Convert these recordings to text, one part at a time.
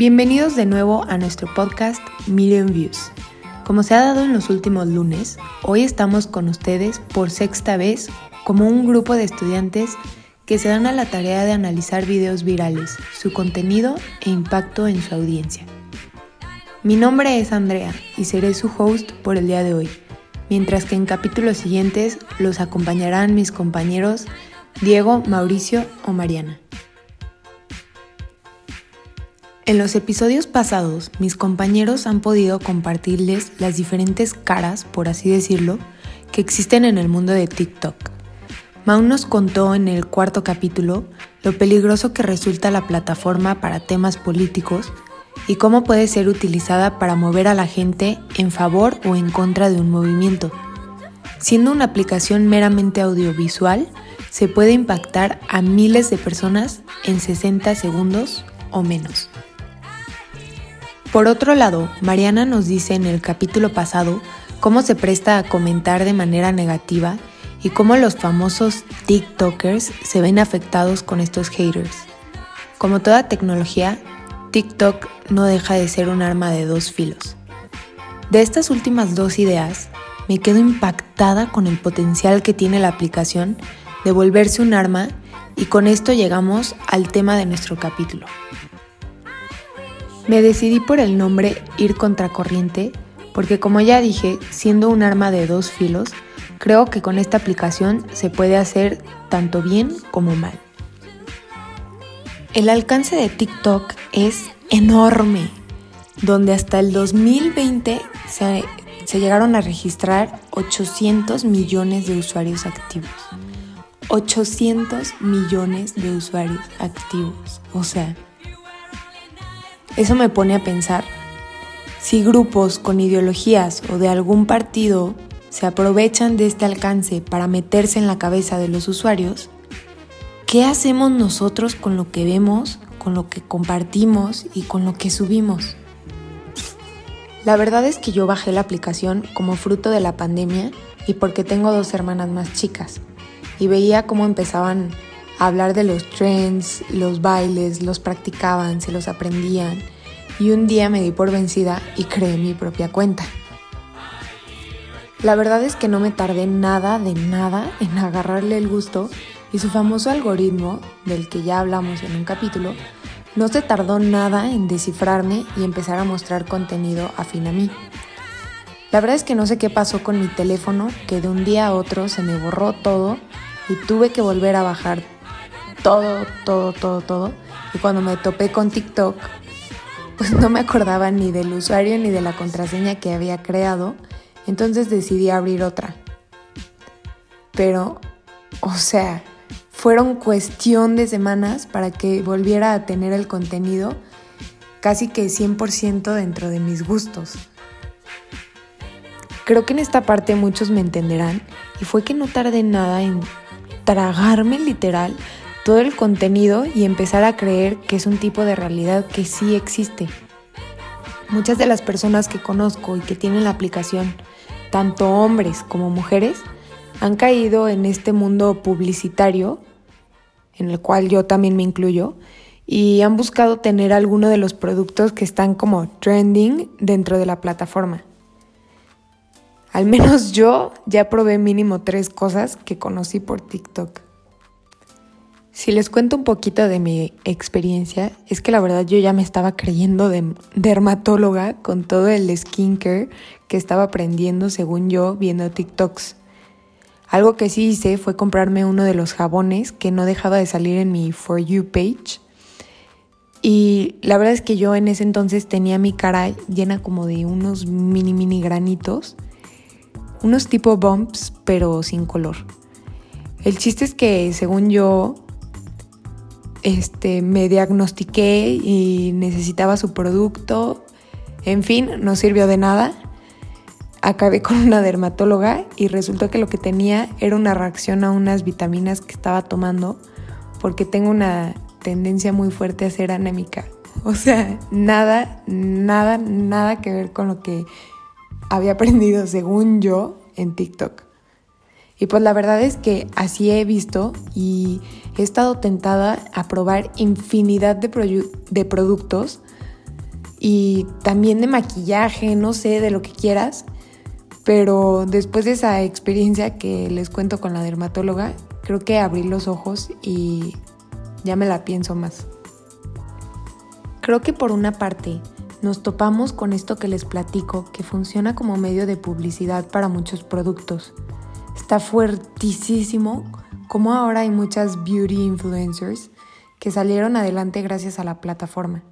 Bienvenidos de nuevo a nuestro podcast Million Views. Como se ha dado en los últimos lunes, hoy estamos con ustedes por sexta vez como un grupo de estudiantes que se dan a la tarea de analizar videos virales, su contenido e impacto en su audiencia. Mi nombre es Andrea y seré su host por el día de hoy, mientras que en capítulos siguientes los acompañarán mis compañeros Diego, Mauricio o Mariana. En los episodios pasados, mis compañeros han podido compartirles las diferentes caras, por así decirlo, que existen en el mundo de TikTok. Mau nos contó en el cuarto capítulo lo peligroso que resulta la plataforma para temas políticos y cómo puede ser utilizada para mover a la gente en favor o en contra de un movimiento. Siendo una aplicación meramente audiovisual, se puede impactar a miles de personas en 60 segundos o menos. Por otro lado, Mariana nos dice en el capítulo pasado cómo se presta a comentar de manera negativa y cómo los famosos TikTokers se ven afectados con estos haters. Como toda tecnología, TikTok no deja de ser un arma de dos filos. De estas últimas dos ideas, me quedo impactada con el potencial que tiene la aplicación de volverse un arma y con esto llegamos al tema de nuestro capítulo. Me decidí por el nombre Ir Contracorriente porque como ya dije, siendo un arma de dos filos, creo que con esta aplicación se puede hacer tanto bien como mal. El alcance de TikTok es enorme, donde hasta el 2020 se, se llegaron a registrar 800 millones de usuarios activos. 800 millones de usuarios activos. O sea, eso me pone a pensar, si grupos con ideologías o de algún partido se aprovechan de este alcance para meterse en la cabeza de los usuarios, ¿qué hacemos nosotros con lo que vemos, con lo que compartimos y con lo que subimos? La verdad es que yo bajé la aplicación como fruto de la pandemia y porque tengo dos hermanas más chicas y veía cómo empezaban hablar de los trends, los bailes, los practicaban, se los aprendían y un día me di por vencida y creé mi propia cuenta. La verdad es que no me tardé nada de nada en agarrarle el gusto y su famoso algoritmo, del que ya hablamos en un capítulo, no se tardó nada en descifrarme y empezar a mostrar contenido afín a mí. La verdad es que no sé qué pasó con mi teléfono, que de un día a otro se me borró todo y tuve que volver a bajar todo, todo, todo, todo. Y cuando me topé con TikTok, pues no me acordaba ni del usuario ni de la contraseña que había creado. Entonces decidí abrir otra. Pero, o sea, fueron cuestión de semanas para que volviera a tener el contenido casi que 100% dentro de mis gustos. Creo que en esta parte muchos me entenderán y fue que no tardé nada en tragarme literal todo el contenido y empezar a creer que es un tipo de realidad que sí existe. Muchas de las personas que conozco y que tienen la aplicación, tanto hombres como mujeres, han caído en este mundo publicitario, en el cual yo también me incluyo, y han buscado tener alguno de los productos que están como trending dentro de la plataforma. Al menos yo ya probé mínimo tres cosas que conocí por TikTok. Si les cuento un poquito de mi experiencia, es que la verdad yo ya me estaba creyendo de dermatóloga con todo el skincare que estaba aprendiendo según yo viendo TikToks. Algo que sí hice fue comprarme uno de los jabones que no dejaba de salir en mi For You page. Y la verdad es que yo en ese entonces tenía mi cara llena como de unos mini mini granitos, unos tipo bumps, pero sin color. El chiste es que según yo este, me diagnostiqué y necesitaba su producto. En fin, no sirvió de nada. Acabé con una dermatóloga y resultó que lo que tenía era una reacción a unas vitaminas que estaba tomando porque tengo una tendencia muy fuerte a ser anémica. O sea, nada, nada, nada que ver con lo que había aprendido según yo en TikTok. Y pues la verdad es que así he visto y he estado tentada a probar infinidad de, productos y también de maquillaje, no sé, de lo que quieras. Pero después de esa experiencia que les cuento con la dermatóloga, creo que abrí los ojos y ya me la pienso más. Creo que por una parte nos topamos con esto que les platico, que funciona como medio de publicidad para muchos productos. Está fuertísimo como ahora hay muchas beauty influencers que salieron adelante gracias a la plataforma.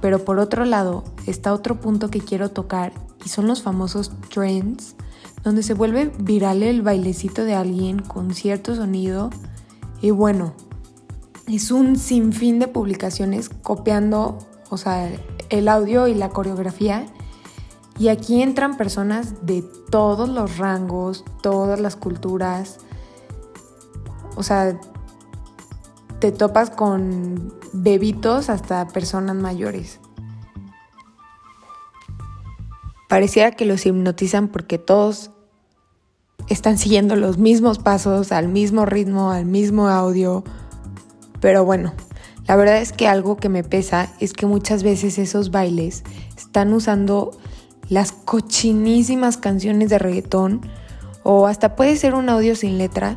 Pero por otro lado, está otro punto que quiero tocar y son los famosos trends, donde se vuelve viral el bailecito de alguien con cierto sonido y bueno, es un sinfín de publicaciones copiando, o sea, el audio y la coreografía. Y aquí entran personas de todos los rangos, todas las culturas. O sea, te topas con bebitos hasta personas mayores. Pareciera que los hipnotizan porque todos están siguiendo los mismos pasos, al mismo ritmo, al mismo audio. Pero bueno, la verdad es que algo que me pesa es que muchas veces esos bailes están usando las cochinísimas canciones de reggaetón o hasta puede ser un audio sin letra,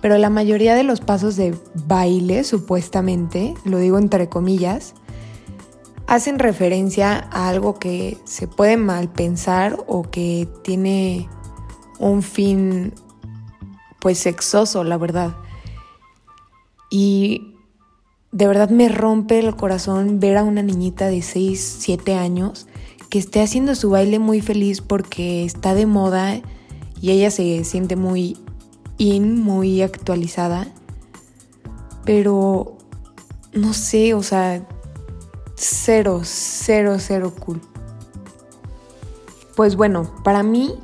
pero la mayoría de los pasos de baile, supuestamente, lo digo entre comillas, hacen referencia a algo que se puede mal pensar o que tiene un fin pues sexoso, la verdad. Y de verdad me rompe el corazón ver a una niñita de 6, 7 años que esté haciendo su baile muy feliz porque está de moda y ella se siente muy in, muy actualizada. Pero no sé, o sea, cero, cero, cero cool. Pues bueno, para mí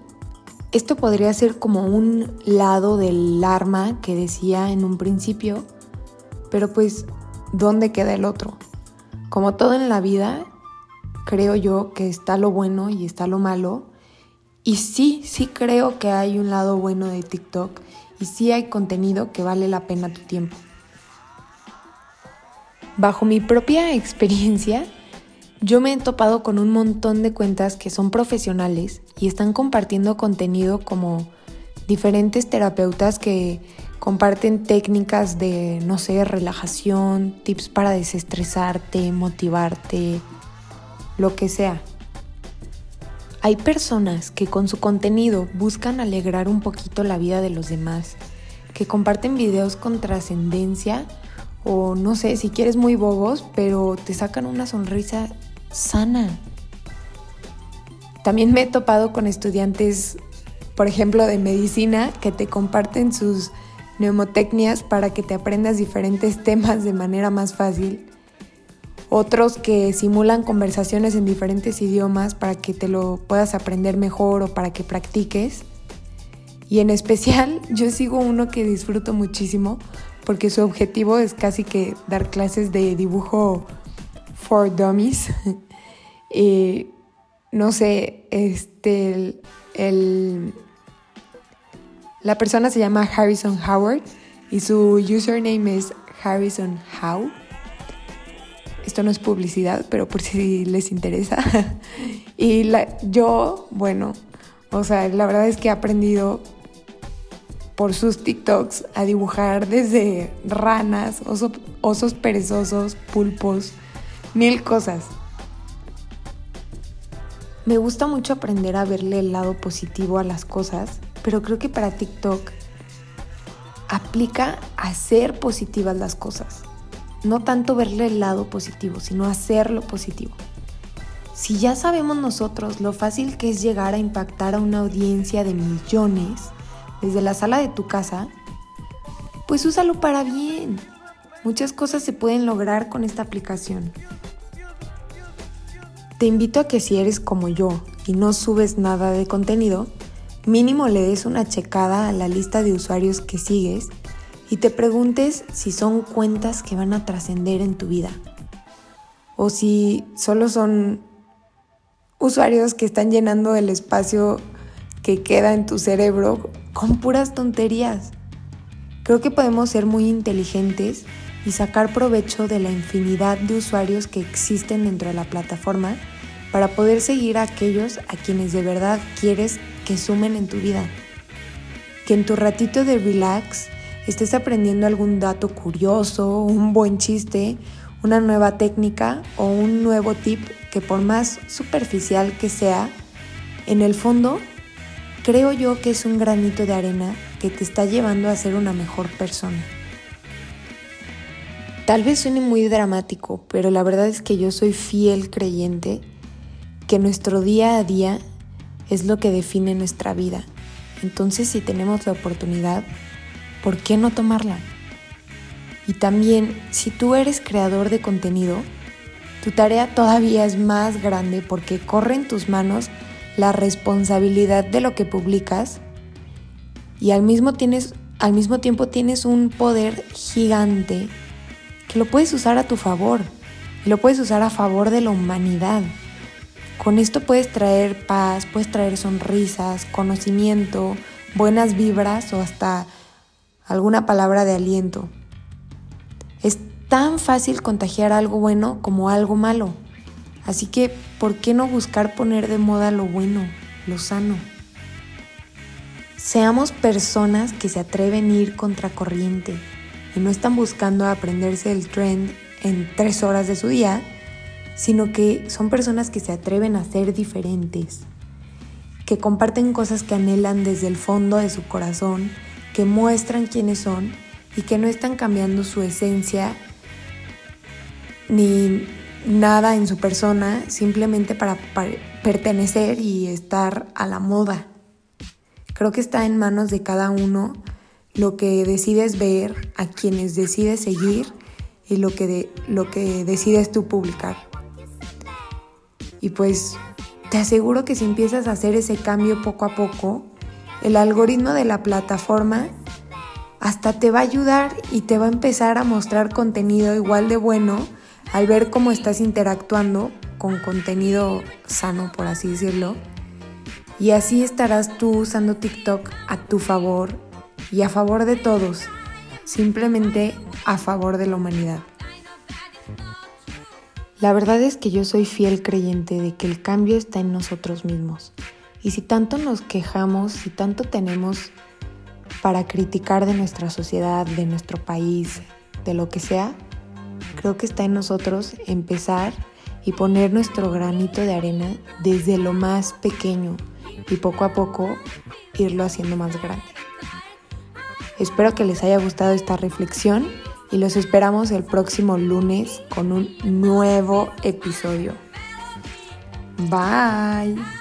esto podría ser como un lado del arma que decía en un principio, pero pues ¿dónde queda el otro? Como todo en la vida, creo yo que está lo bueno y está lo malo. Y sí, sí creo que hay un lado bueno de TikTok y sí hay contenido que vale la pena tu tiempo. Bajo mi propia experiencia, yo me he topado con un montón de cuentas que son profesionales y están compartiendo contenido como diferentes terapeutas que Comparten técnicas de, no sé, relajación, tips para desestresarte, motivarte, lo que sea. Hay personas que con su contenido buscan alegrar un poquito la vida de los demás, que comparten videos con trascendencia o no sé, si quieres muy bobos, pero te sacan una sonrisa sana. También me he topado con estudiantes, por ejemplo, de medicina, que te comparten sus neumotecnias para que te aprendas diferentes temas de manera más fácil. Otros que simulan conversaciones en diferentes idiomas para que te lo puedas aprender mejor o para que practiques. Y en especial yo sigo uno que disfruto muchísimo porque su objetivo es casi que dar clases de dibujo for dummies. y no sé, este, el la persona se llama Harrison Howard y su username es Harrison How. Esto no es publicidad, pero por si les interesa. y yo, bueno, o sea, la verdad es que he aprendido por sus TikToks a dibujar desde ranas, osos perezosos, pulpos, mil cosas. Me gusta mucho aprender a verle el lado positivo a las cosas pero creo que para TikTok aplica hacer positivas las cosas. No tanto verle el lado positivo, sino hacerlo positivo. Si ya sabemos nosotros lo fácil que es llegar a impactar a una audiencia de millones desde la sala de tu casa, pues úsalo para bien. Muchas cosas se pueden lograr con esta aplicación. Te invito a que si eres como yo y no subes nada de contenido, mínimo le des una checada a la lista de usuarios que sigues y te preguntes si son cuentas que van a trascender en tu vida o si solo son usuarios que están llenando el espacio que queda en tu cerebro con puras tonterías. Creo que podemos ser muy inteligentes y sacar provecho de la infinidad de usuarios que existen dentro de la plataforma para poder seguir a aquellos a quienes de verdad quieres que sumen en tu vida. Que en tu ratito de relax estés aprendiendo algún dato curioso, un buen chiste, una nueva técnica o un nuevo tip que por más superficial que sea, en el fondo creo yo que es un granito de arena que te está llevando a ser una mejor persona. Tal vez suene muy dramático, pero la verdad es que yo soy fiel creyente que nuestro día a día es lo que define nuestra vida. Entonces si tenemos la oportunidad, ¿por qué no tomarla? Y también, si tú eres creador de contenido, tu tarea todavía es más grande porque corre en tus manos la responsabilidad de lo que publicas y al mismo, tienes, al mismo tiempo tienes un poder gigante que lo puedes usar a tu favor y lo puedes usar a favor de la humanidad. Con esto puedes traer paz, puedes traer sonrisas, conocimiento, buenas vibras o hasta alguna palabra de aliento. Es tan fácil contagiar algo bueno como algo malo. Así que, ¿por qué no buscar poner de moda lo bueno, lo sano? Seamos personas que se atreven a ir contracorriente, y no están buscando aprenderse el trend en tres horas de su día, sino que son personas que se atreven a ser diferentes, que comparten cosas que anhelan desde el fondo de su corazón, que muestran quiénes son y que no están cambiando su esencia ni nada en su persona simplemente para, pertenecer y estar a la moda. Creo que está en manos de cada uno lo que decides ver, a quienes decides seguir y lo que, lo que decides tú publicar. Y pues te aseguro que si empiezas a hacer ese cambio poco a poco, el algoritmo de la plataforma hasta te va a ayudar y te va a empezar a mostrar contenido igual de bueno al ver cómo estás interactuando con contenido sano, por así decirlo. Y así estarás tú usando TikTok a tu favor y a favor de todos, simplemente a favor de la humanidad. La verdad es que yo soy fiel creyente de que el cambio está en nosotros mismos. Y si tanto nos quejamos, si tanto tenemos para criticar de nuestra sociedad, de nuestro país, de lo que sea, creo que está en nosotros empezar y poner nuestro granito de arena desde lo más pequeño y poco a poco irlo haciendo más grande. Espero que les haya gustado esta reflexión y los esperamos el próximo lunes con un nuevo episodio. Bye.